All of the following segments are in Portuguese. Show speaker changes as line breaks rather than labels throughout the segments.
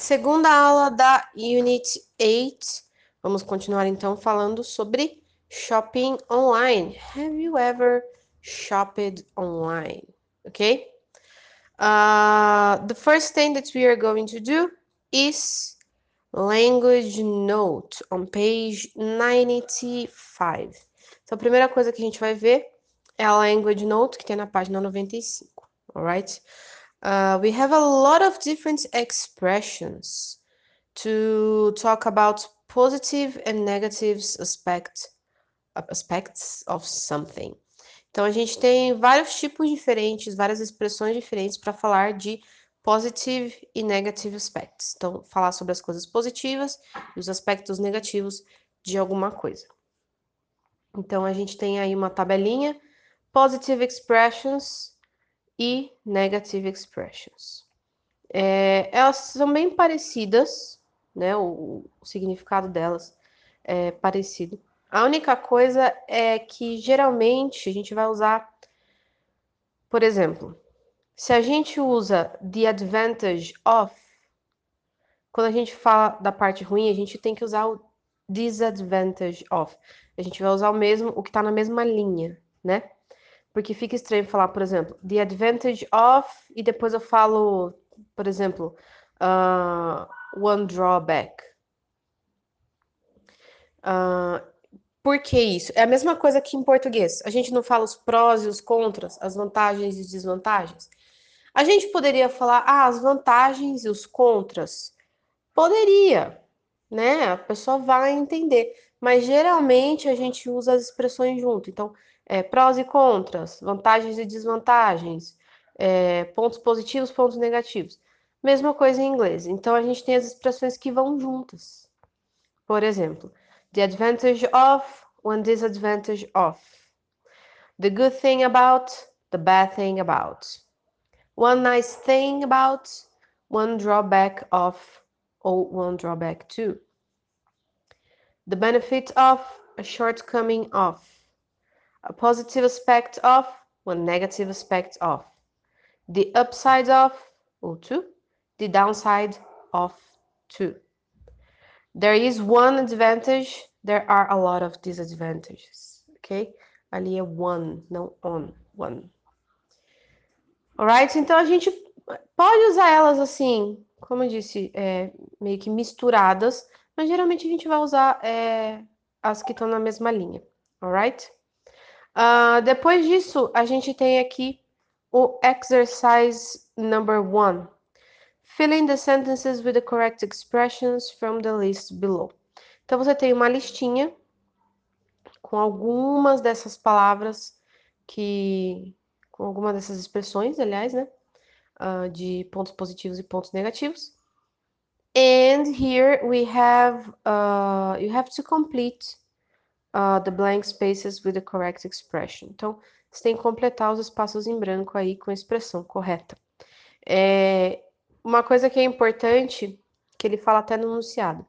Segunda aula da Unit 8. Vamos continuar então falando sobre shopping online. Have you ever shopped online? Okay? Uh, the first thing that we are going to do is language note on page 95. Então, a primeira coisa que a gente vai ver é a language note que tem na página 95, alright? Uh, we have a lot of different expressions to talk about positive and negative aspect, aspects of something. Então, a gente tem vários tipos diferentes, várias expressões diferentes para falar de positive e negative aspects. Então, falar sobre as coisas positivas e os aspectos negativos de alguma coisa. Então, a gente tem aí uma tabelinha, positive expressions e negative expressions. É, elas são bem parecidas, né? O, o significado delas é parecido. A única coisa é que geralmente a gente vai usar, por exemplo, se a gente usa the advantage of, quando a gente fala da parte ruim, a gente tem que usar o disadvantage of. A gente vai usar o mesmo, o que está na mesma linha, né? Porque fica estranho falar, por exemplo, the advantage of, e depois eu falo, por exemplo, uh, one drawback. Uh, por que isso? É a mesma coisa que em português. A gente não fala os prós e os contras, as vantagens e desvantagens. A gente poderia falar, ah, as vantagens e os contras. Poderia, né? A pessoa vai entender. Mas geralmente a gente usa as expressões junto. Então, é, prós e contras, vantagens e desvantagens, é, pontos positivos, pontos negativos. Mesma coisa em inglês. Então a gente tem as expressões que vão juntas. Por exemplo, the advantage of, one disadvantage of. The good thing about, the bad thing about. One nice thing about, one drawback of, or one drawback to. The benefit of, a shortcoming of a positive aspect of, one negative aspect of, the upside of, or two, the downside of two. There is one advantage, there are a lot of disadvantages, ok? Ali é one, não on, one. Alright? Então a gente pode usar elas assim, como eu disse, é, meio que misturadas, mas geralmente a gente vai usar é, as que estão na mesma linha, alright? Uh, depois disso, a gente tem aqui o exercise number one. Fill in the sentences with the correct expressions from the list below. Então, você tem uma listinha com algumas dessas palavras que... com algumas dessas expressões, aliás, né? Uh, de pontos positivos e pontos negativos. And here we have, uh, you have to complete uh, the blank spaces with the correct expression. Então, você tem que completar os espaços em branco aí com a expressão correta. É, uma coisa que é importante, que ele fala até no enunciado.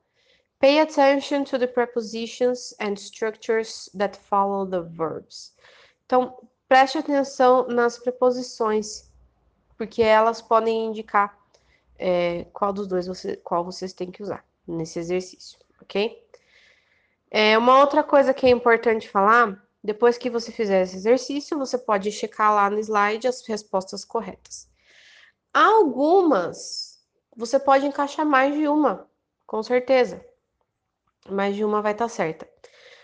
Pay attention to the prepositions and structures that follow the verbs. Então, preste atenção nas preposições, porque elas podem indicar é, qual dos dois você, qual vocês têm que usar nesse exercício, ok? É, uma outra coisa que é importante falar, depois que você fizer esse exercício, você pode checar lá no slide as respostas corretas. Algumas, você pode encaixar mais de uma, com certeza. Mais de uma vai estar tá certa.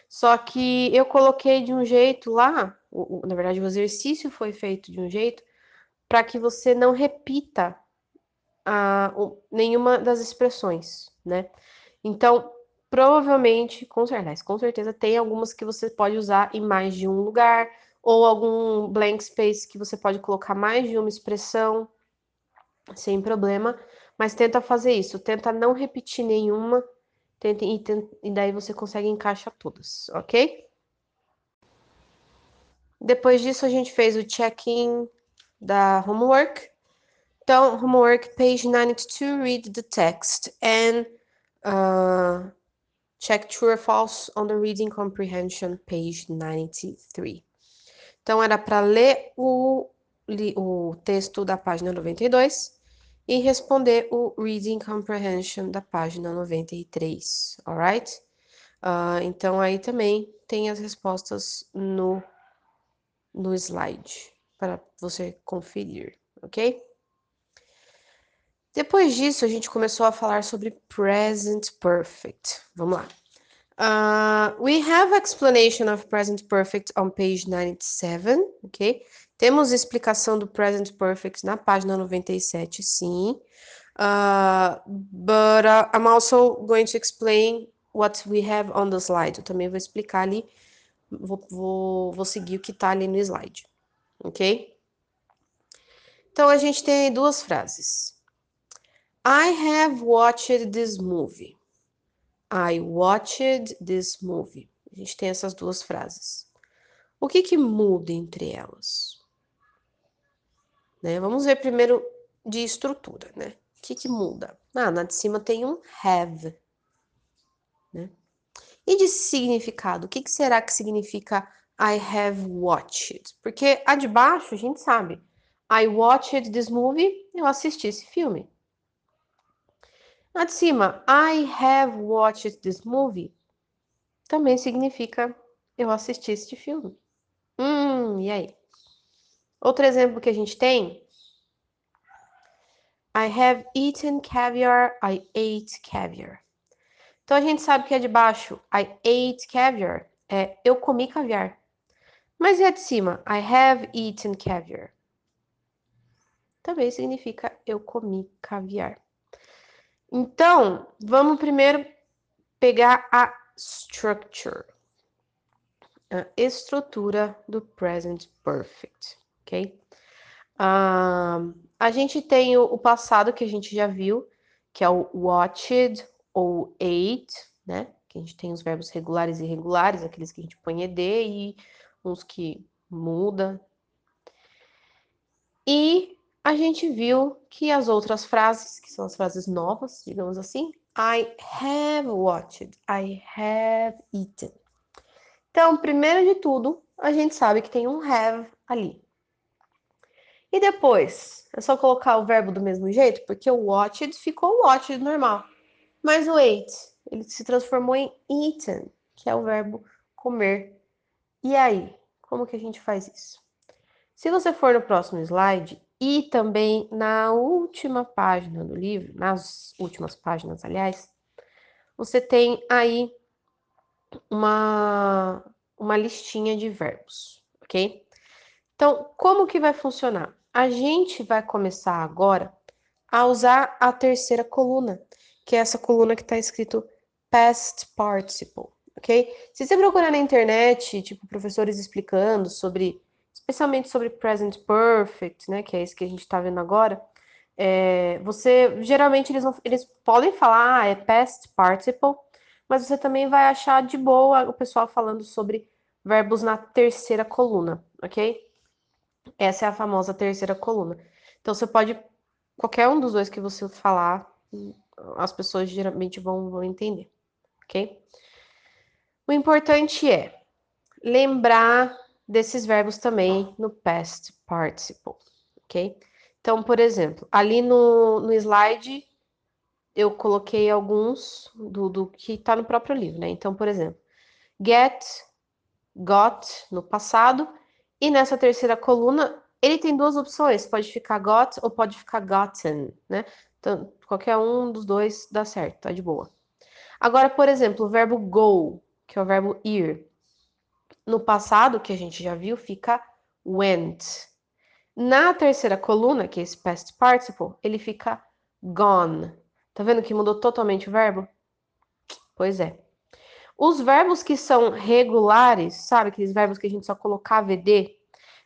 Só que eu coloquei de um jeito lá, na verdade, o exercício foi feito de um jeito para que você não repita a, o, nenhuma das expressões, né? Então, provavelmente, com certeza, com certeza tem algumas que você pode usar em mais de um lugar, ou algum blank space que você pode colocar mais de uma expressão, sem problema, mas tenta fazer isso, tenta não repetir nenhuma, tenta, e, e daí você consegue encaixar todas, ok? Depois disso, a gente fez o check-in da homework. Então, homework, page 92, read the text and uh, Check true or false on the reading comprehension, page 93. Então, era para ler o, o texto da página 92 e responder o Reading Comprehension da página 93, alright? Uh, então aí também tem as respostas no, no slide para você conferir, ok? Depois disso, a gente começou a falar sobre present perfect. Vamos lá. Uh, we have explanation of present perfect on page 97, ok? Temos explicação do present perfect na página 97, sim. Uh, but uh, I'm also going to explain what we have on the slide. Eu também vou explicar ali, vou, vou, vou seguir o que está ali no slide, ok? Então, a gente tem duas frases. I have watched this movie. I watched this movie. A gente tem essas duas frases. O que que muda entre elas? Né? Vamos ver primeiro de estrutura, né? O que que muda? Ah, na de cima tem um have, né? E de significado, o que que será que significa I have watched? Porque a de baixo a gente sabe. I watched this movie, eu assisti esse filme. A de cima, I have watched this movie, também significa eu assisti este filme. Hum, e aí? Outro exemplo que a gente tem. I have eaten caviar, I ate caviar. Então a gente sabe que é de baixo, I ate caviar, é eu comi caviar. Mas e a de cima? I have eaten caviar. Também significa eu comi caviar. Então, vamos primeiro pegar a structure, a estrutura do present perfect, ok? Uh, a gente tem o, o, passado que a gente já viu, que é o watched ou ate, né? Que a gente tem os verbos regulares e irregulares, aqueles que a gente põe ed e uns que muda. E a gente viu que as outras frases, que são as frases novas, digamos assim, I have watched, I have eaten. Então, primeiro de tudo, a gente sabe que tem um have ali. E depois, é só colocar o verbo do mesmo jeito, porque o watched ficou watched normal. Mas o ate, ele se transformou em eaten, que é o verbo comer. E aí, como que a gente faz isso? Se você for no próximo slide, e também na última página do livro, nas últimas páginas, aliás, você tem aí uma, uma listinha de verbos, ok? Então, como que vai funcionar? A gente vai começar agora a usar a terceira coluna, que é essa coluna que está escrito past participle, ok? Se você procurar na internet, tipo, professores explicando sobre especialmente sobre present perfect, né, que é esse que a gente está vendo agora, é, você geralmente eles, eles podem falar ah, é past participle, mas você também vai achar de boa o pessoal falando sobre verbos na terceira coluna, ok? Essa é a famosa terceira coluna. Então você pode qualquer um dos dois que você falar, as pessoas geralmente vão, vão entender, ok? O importante é lembrar desses verbos também no past participle, ok? Então, por exemplo, ali no, no slide eu coloquei alguns do, do que está no próprio livro, né? Então, por exemplo, get, got no passado, e nessa terceira coluna ele tem duas opções, pode ficar got ou pode ficar gotten, né? Então, qualquer um dos dois dá certo, tá de boa. Agora, por exemplo, o verbo go, que é o verbo ir. No passado, que a gente já viu, fica went. Na terceira coluna, que é esse past participle, ele fica gone. Tá vendo que mudou totalmente o verbo? Pois é. Os verbos que são regulares, sabe aqueles verbos que a gente só colocar VD,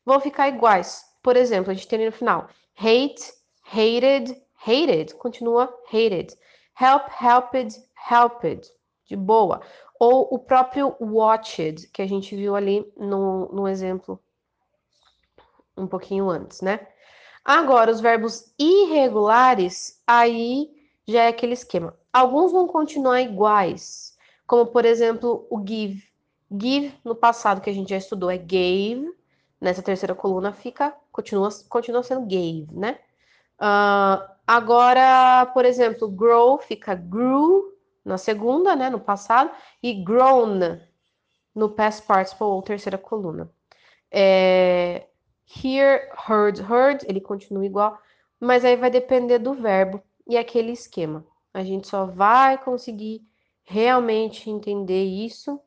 vão ficar iguais. Por exemplo, a gente tem no final hate, hated, hated, continua hated. Help, helped, helped. De boa ou o próprio watched, que a gente viu ali no, no exemplo um pouquinho antes, né? Agora, os verbos irregulares, aí já é aquele esquema. Alguns vão continuar iguais, como por exemplo o give. Give no passado que a gente já estudou é gave, nessa terceira coluna fica, continua, continua sendo gave, né? Uh, Agora, por exemplo, grow fica grew na segunda, né, no passado, e grown no past participle ou terceira coluna. É, hear, heard, heard, ele continua igual, mas aí vai depender do verbo e aquele esquema. A gente só vai conseguir realmente entender isso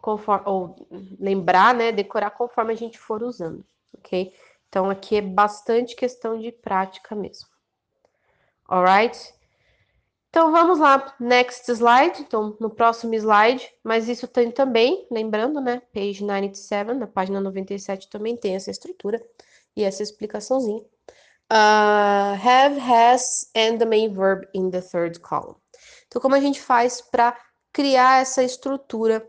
conforme, ou lembrar, né, decorar conforme a gente for usando, ok? Então aqui é bastante questão de prática mesmo. Alright? Então vamos lá, next slide. Então no próximo slide, mas isso tem também, lembrando, né? Page 97, na página 97 também tem essa estrutura e essa explicaçãozinha. Uh, have, has, and the main verb in the third column. Então, como a gente faz para criar essa estrutura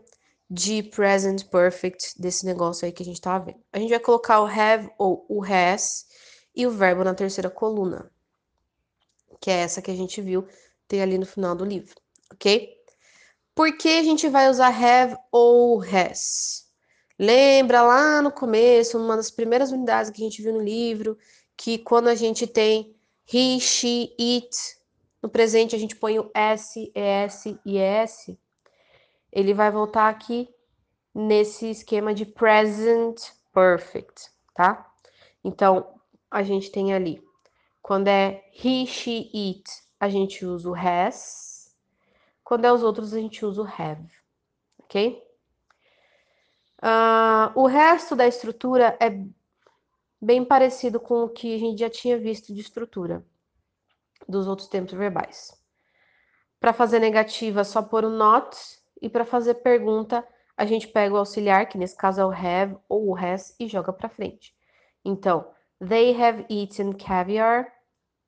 de present perfect desse negócio aí que a gente estava vendo? A gente vai colocar o have ou o has e o verbo na terceira coluna, que é essa que a gente viu tem ali no final do livro, ok? Por que a gente vai usar have ou has? Lembra lá no começo, uma das primeiras unidades que a gente viu no livro, que quando a gente tem he, she, it, no presente a gente põe o s, es e es, ele vai voltar aqui nesse esquema de present perfect, tá? Então, a gente tem ali, quando é he, she, it, a gente usa o has. Quando é os outros, a gente usa o have. Ok? Uh, o resto da estrutura é bem parecido com o que a gente já tinha visto de estrutura dos outros tempos verbais. Para fazer negativa, só pôr o not. E para fazer pergunta, a gente pega o auxiliar, que nesse caso é o have ou o has, e joga para frente. Então, they have eaten caviar.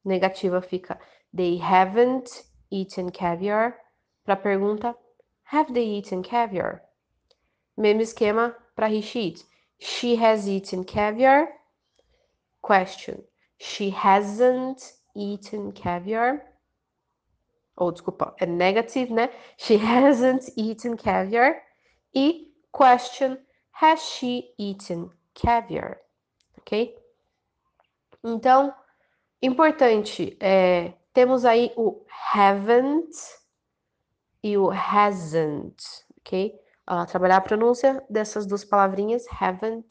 Negativa fica They haven't eaten caviar. Para a pergunta, have they eaten caviar? Mesmo esquema para he, she. She has eaten caviar. Question. She hasn't eaten caviar. Ou, oh, desculpa, é negative, né? She hasn't eaten caviar. E question. Has she eaten caviar? Ok? Então, importante é temos aí o haven't e o hasn't, ok? Trabalhar a pronúncia dessas duas palavrinhas, haven't,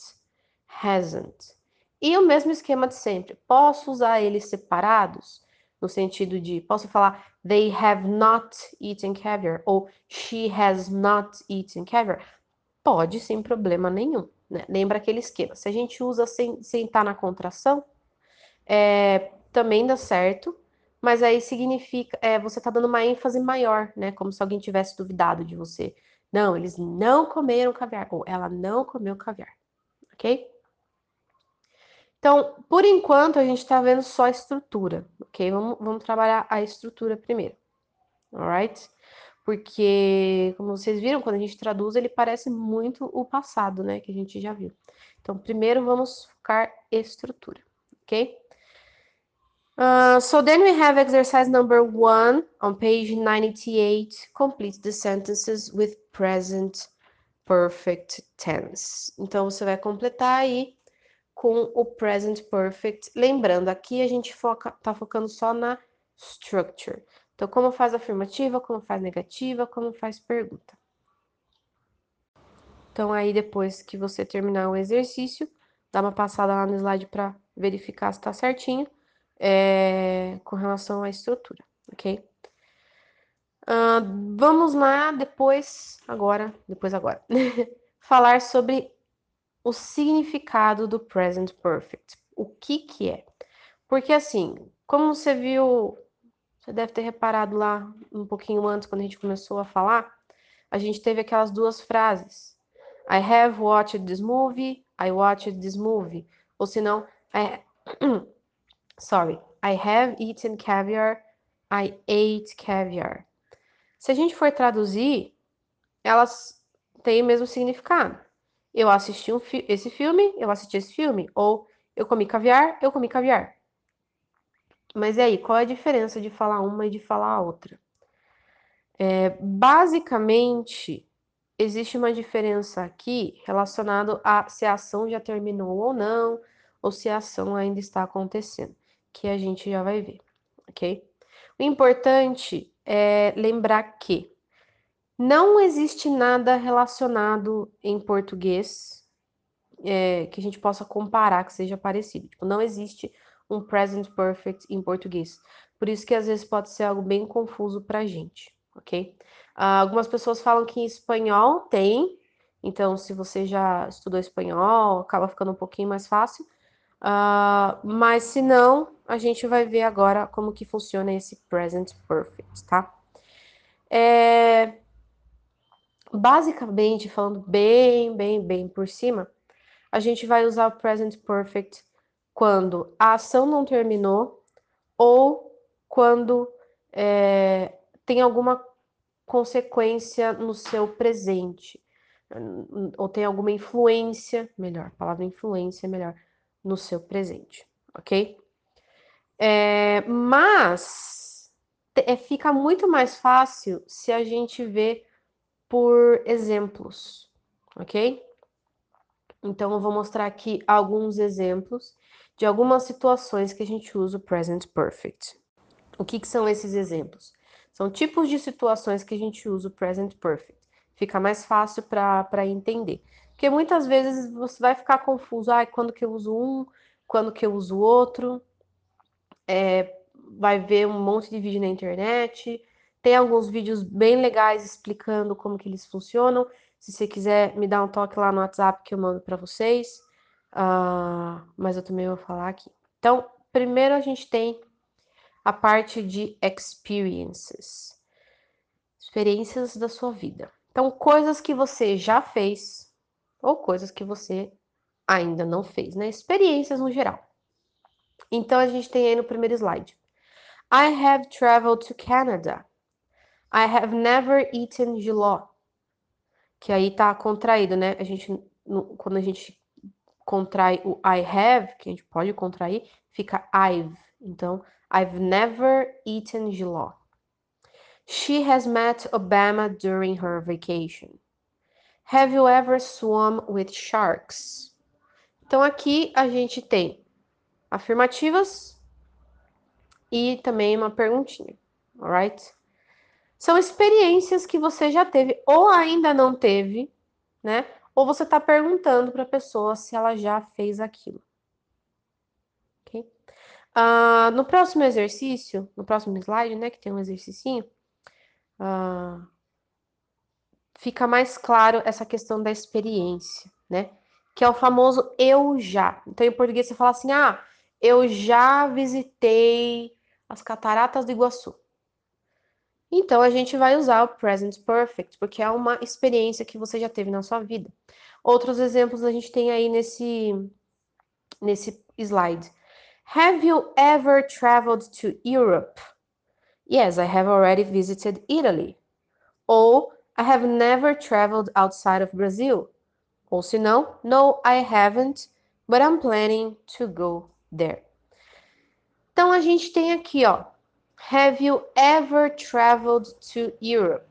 hasn't. E o mesmo esquema de sempre. Posso usar eles separados? No sentido de, posso falar they have not eaten caviar ou she has not eaten caviar? Pode, sem problema nenhum. Né? Lembra aquele esquema. Se a gente usa sem, sem estar na contração, é, também dá certo mas aí significa, é, você está dando uma ênfase maior, né? Como se alguém tivesse duvidado de você. Não, eles não comeram caviar, ou ela não comeu caviar, ok? Então, por enquanto, a gente está vendo só a estrutura, ok? Vamos, vamos trabalhar a estrutura primeiro, alright? Porque, como vocês viram, quando a gente traduz, ele parece muito o passado, né? Que a gente já viu. Então, primeiro vamos focar estrutura, ok? Uh, so then we have exercise number one on page 98. Complete the sentences with present perfect tense. Então, você vai completar aí com o present perfect. Lembrando, aqui a gente foca, tá focando só na structure. Então, como faz afirmativa, como faz negativa, como faz pergunta. Então, aí depois que você terminar o exercício, dá uma passada lá no slide para verificar se está certinho é, com relação à estrutura, ok? Uh, vamos lá depois, agora, depois agora, falar sobre o significado do present perfect. O que que é? Porque assim, como você viu, você deve ter reparado lá um pouquinho antes, quando a gente começou a falar, a gente teve aquelas duas frases. I have watched this movie, I watched this movie. Ou senão, I, Sorry, I have eaten caviar. I ate caviar. Se a gente for traduzir, elas têm o mesmo significado. Eu assisti um fi esse filme, eu assisti esse filme. Ou eu comi caviar, eu comi caviar. Mas e aí, qual é a diferença de falar uma e de falar a outra? É, basicamente, existe uma diferença aqui relacionada a se a ação já terminou ou não, ou se a ação ainda está acontecendo que a gente já vai ver, ok? O importante é lembrar que não existe nada relacionado em português é, que a gente possa comparar que seja parecido. Tipo, não existe um present perfect em português. Por isso que às vezes pode ser algo bem confuso para a gente, ok? Uh, algumas pessoas falam que em espanhol tem, então se você já estudou espanhol, acaba ficando um pouquinho mais fácil. Uh, mas se não, a gente vai ver agora como que funciona esse present perfect, tá? É... Basicamente, falando bem, bem, bem por cima, a gente vai usar o present perfect quando a ação não terminou ou quando é, tem alguma consequência no seu presente, ou tem alguma influência, melhor, a palavra influência é melhor, no seu presente, ok? É, mas é, fica muito mais fácil se a gente vê por exemplos, ok? Então, eu vou mostrar aqui alguns exemplos de algumas situações que a gente usa o present perfect. O que, que são esses exemplos? São tipos de situações que a gente usa o present perfect. Fica mais fácil para entender. Porque muitas vezes você vai ficar confuso. Ah, quando que eu uso um, quando que eu uso outro. É, vai ver um monte de vídeo na internet. Tem alguns vídeos bem legais explicando como que eles funcionam. Se você quiser me dar um toque lá no WhatsApp que eu mando para vocês. Uh, mas eu também vou falar aqui. Então, primeiro a gente tem a parte de experiences. Experiências da sua vida. Então, coisas que você já fez ou coisas que você ainda não fez, né? Experiências no geral. Então, a gente tem aí no primeiro slide. I have traveled to Canada. I have never eaten giló. Que aí tá contraído, né? A gente, quando a gente contrai o I have, que a gente pode contrair, fica I've. Então, I've never eaten giló. She has met Obama during her vacation. Have you ever swum with sharks? Então aqui a gente tem afirmativas e também uma perguntinha, alright? São experiências que você já teve ou ainda não teve, né? Ou você está perguntando para a pessoa se ela já fez aquilo. Ok? Uh, no próximo exercício, no próximo slide, né, que tem um exercício, uh, fica mais claro essa questão da experiência, né? Que é o famoso eu já. Então, em português, você fala assim: ah, eu já visitei as cataratas do Iguaçu. Então, a gente vai usar o present perfect, porque é uma experiência que você já teve na sua vida. Outros exemplos a gente tem aí nesse, nesse slide. Have you ever traveled to Europe? Yes, I have already visited Italy. Ou I have never traveled outside of Brazil. Ou se não, no, I haven't, but I'm planning to go there. Então a gente tem aqui, ó. Have you ever traveled to Europe?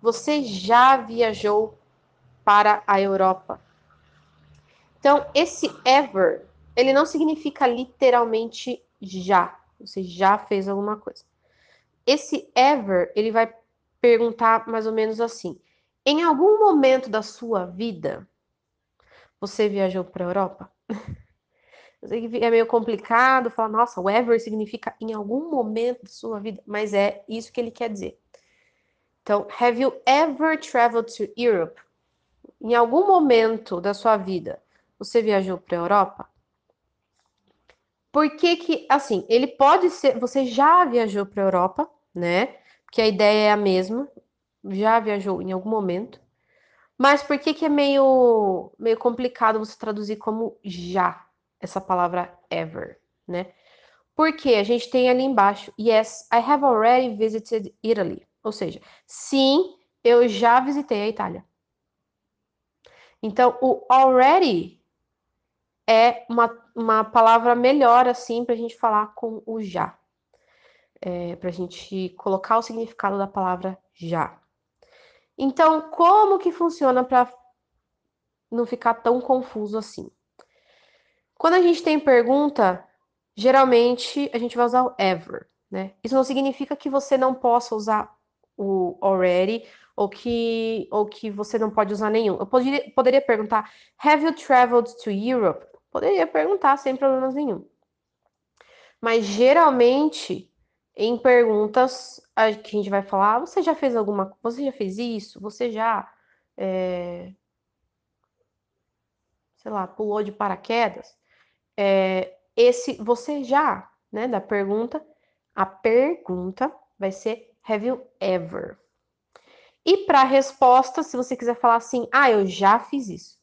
Você já viajou para a Europa? Então, esse ever ele não significa literalmente já. Você já fez alguma coisa. Esse ever, ele vai perguntar mais ou menos assim: em algum momento da sua vida, você viajou para a Europa? Eu sei que é meio complicado falar, nossa, o ever significa em algum momento da sua vida, mas é isso que ele quer dizer. Então, have you ever traveled to Europe? Em algum momento da sua vida, você viajou para a Europa? Por que que, assim, ele pode ser, você já viajou para a Europa, né? Porque a ideia é a mesma, já viajou em algum momento. Mas por que que é meio, meio complicado você traduzir como já, essa palavra ever, né? Porque a gente tem ali embaixo, yes, I have already visited Italy. Ou seja, sim, eu já visitei a Itália. Então, o already é uma, uma palavra melhor, assim, para a gente falar com o já. É, para a gente colocar o significado da palavra já. Então, como que funciona para não ficar tão confuso assim? Quando a gente tem pergunta, geralmente a gente vai usar o ever, né? Isso não significa que você não possa usar o already ou que, ou que você não pode usar nenhum. Eu poderia, poderia perguntar: Have you traveled to Europe? Poderia perguntar sem problemas nenhum. Mas geralmente, em perguntas que a gente vai falar, você já fez alguma Você já fez isso? Você já. É, sei lá, pulou de paraquedas? É, esse você já, né? Da pergunta, a pergunta vai ser Have you ever? E para a resposta, se você quiser falar assim, ah, eu já fiz isso.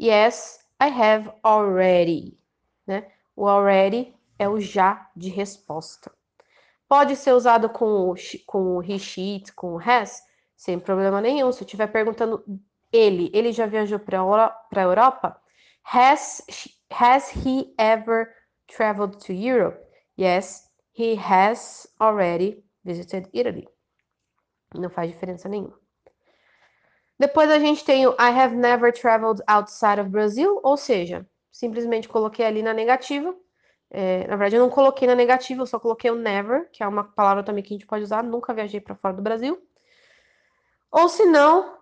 Yes, I have already. Né? O already é o já de resposta. Pode ser usado com o, com o he, she, com o has, sem problema nenhum. Se eu estiver perguntando ele, ele já viajou para a Europa? Has, has he ever traveled to Europe? Yes, he has already visited Italy. Não faz diferença nenhuma. Depois a gente tem o I have never traveled outside of Brazil, ou seja, simplesmente coloquei ali na negativa. É, na verdade, eu não coloquei na negativa, eu só coloquei o never, que é uma palavra também que a gente pode usar. Nunca viajei para fora do Brasil. Ou se não,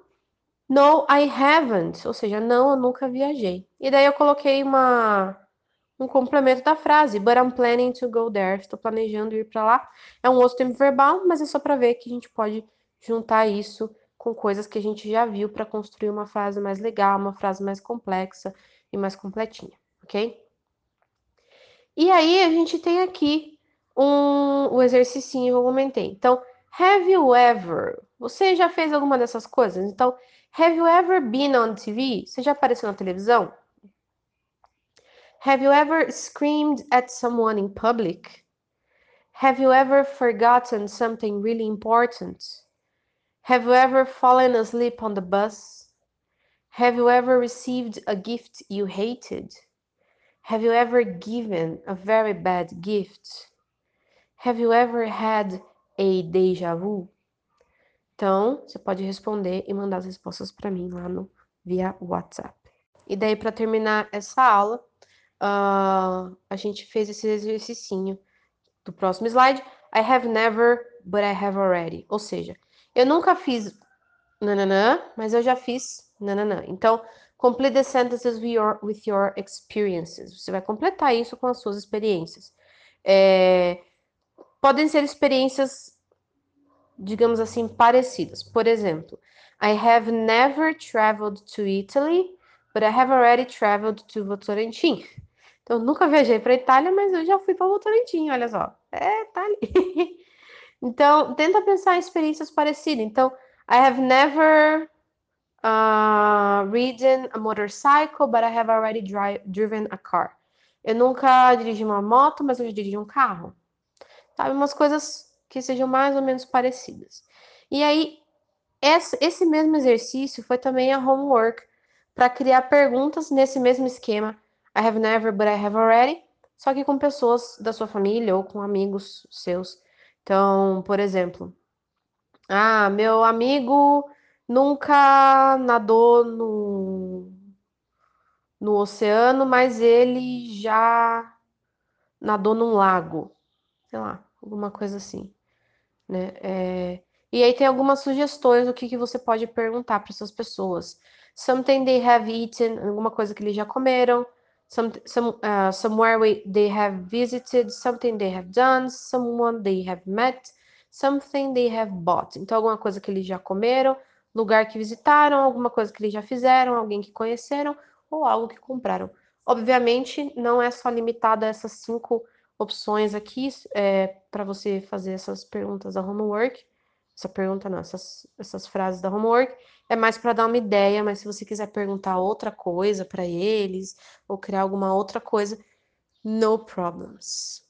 no, I haven't, ou seja, não, eu nunca viajei. E daí eu coloquei uma um complemento da frase, but I'm planning to go there. Estou planejando ir para lá. É um outro tempo verbal, mas é só para ver que a gente pode juntar isso com coisas que a gente já viu para construir uma frase mais legal, uma frase mais complexa e mais completinha, ok? E aí a gente tem aqui um, o exercício que eu comentei. Então, have you ever? Você já fez alguma dessas coisas? Então, have you ever been on TV? Você já apareceu na televisão? Have you ever screamed at someone in public? Have you ever forgotten something really important? Have you ever fallen asleep on the bus? Have you ever received a gift you hated? Have you ever given a very bad gift? Have you ever had a déjà vu? Então, você pode responder e mandar as respostas para mim lá no via WhatsApp. E daí, para terminar essa aula, uh, a gente fez esse exercício do próximo slide. I have never, but I have already. Ou seja, eu nunca fiz nananã, mas eu já fiz nananã. Então, complete the sentences with your, with your experiences. Você vai completar isso com as suas experiências. É, podem ser experiências, digamos assim, parecidas. Por exemplo, I have never traveled to Italy, but I have already traveled to Votorantim. Então, nunca viajei para Itália, mas eu já fui para Votorantim, olha só. É, tá ali. Então, tenta pensar em experiências parecidas. Então, I have never uh, ridden a motorcycle, but I have already drive, driven a car. Eu nunca dirigi uma moto, mas eu já dirigi um carro. Sabe, umas coisas que sejam mais ou menos parecidas. E aí, esse mesmo exercício foi também a homework para criar perguntas nesse mesmo esquema. I have never, but I have already. Só que com pessoas da sua família ou com amigos seus então, por exemplo, ah, meu amigo nunca nadou no, no oceano, mas ele já nadou num lago, sei lá, alguma coisa assim, né? É, e aí tem algumas sugestões do que, que você pode perguntar para essas pessoas. Something they have eaten, alguma coisa que eles já comeram some, some uh, somewhere we, they have visited, something they have done, someone they have met, something they have bought. Então, alguma coisa que eles já comeram, lugar que visitaram, alguma coisa que eles já fizeram, alguém que conheceram ou algo que compraram. Obviamente, não é só limitado a essas cinco opções aqui é, para você fazer essas perguntas da homework. Essa pergunta não, essas, essas frases da homework é mais para dar uma ideia, mas se você quiser perguntar outra coisa para eles ou criar alguma outra coisa, no problems.